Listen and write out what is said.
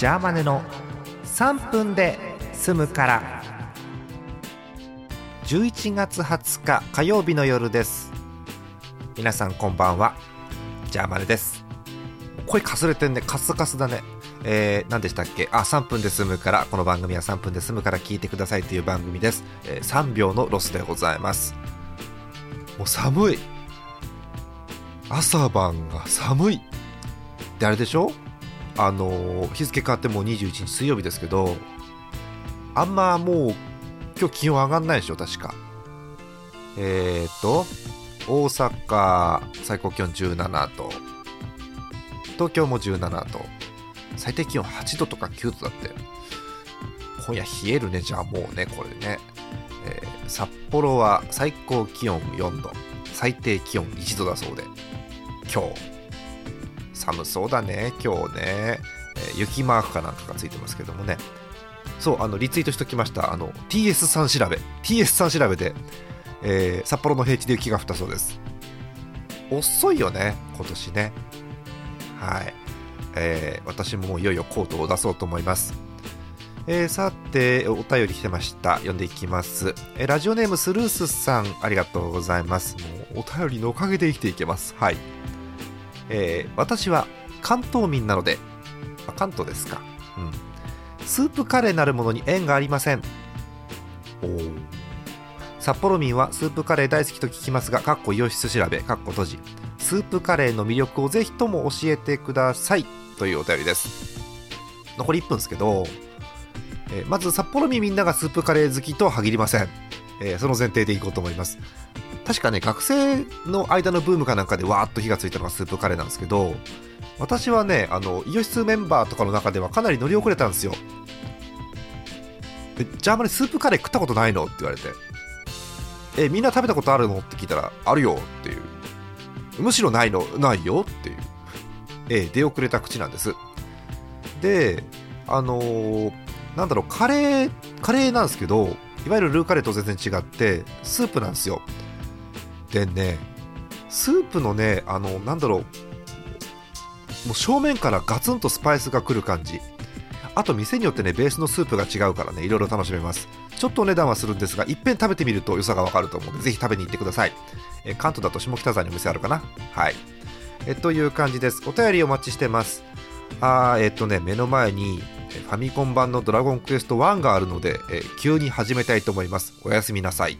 ジャーマネの3分で済むから。11月20日火曜日の夜です。皆さんこんばんは。ジャーマネです。声かすれてんね。カスカスだね。えー、何でしたっけ？あ3分で済むから。この番組は3分で済むから聞いてください。という番組です、えー、3秒のロスでございます。もう寒い。朝晩が寒い。であれでしょ？あの、日付変わってもう21日水曜日ですけどあんまもう今日気温上がんないでしょ確か。えっ、と大阪最高気温17度。東京も17度。最低気温8度とか9度だって。今夜冷えるねじゃあもうねこれね、えー、札幌は最高気温4度。最低気温1度だそうで。今日。寒そうだね今日ね、え、雪マークかなんかがついてますけどもねそうあのリツイートしときましたあの TS さん調べ TS さん調べで、えー、札幌の平地で雪が降ったそうです遅いよね今年ねはいえー、私もいよいよコートを出そうと思います。えー、さて、お便り来てました。読んでいきます。えー、ラジオネームスルースさん、ありがとうございます。もうお便りのおかげで生きていけます。はい。えー、私は関東民なので、あ関東ですか。うん。スープカレーなるものに縁がありません。お札幌民はスープカレー大好きと聞きますが、かっこ洋室調べ、かっこ閉じ。スープカレーの魅力をぜひとも教えてくださいというお便りです残り1分ですけど、えー、まず札幌民みんながスープカレー好きとは限りません、えー、その前提でいこうと思います確かね学生の間のブームかなんかでわーっと火がついたのがスープカレーなんですけど私はねあのイオシスメンバーとかの中ではかなり乗り遅れたんですよ。じゃああまりスープカレー食ったことないのって言われて。えみんな食べたことあるの？って聞いたらあるよっていう。むしろないのないよっていう、え、出遅れた口なんです。であのー、なんだろうカレーカレーなんですけどいわゆるルーカレーと全然違ってスープなんですよ。でねスープのねあのなんだろうもう正面からガツンとスパイスがくる感じ。あと店によってねベースのスープが違うからねいろいろ楽しめます。ちょっとお値段はするんですがいっぺん食べてみると良さがわかると思うのでぜひ食べに行ってください。え関東だと下北沢にお店あるかな？はい。えという感じです。お便りお待ちしてます。あーえっとね目の前にファミコン版のドラゴンクエスト1があるので、え急に始めたいと思います。おやすみなさい。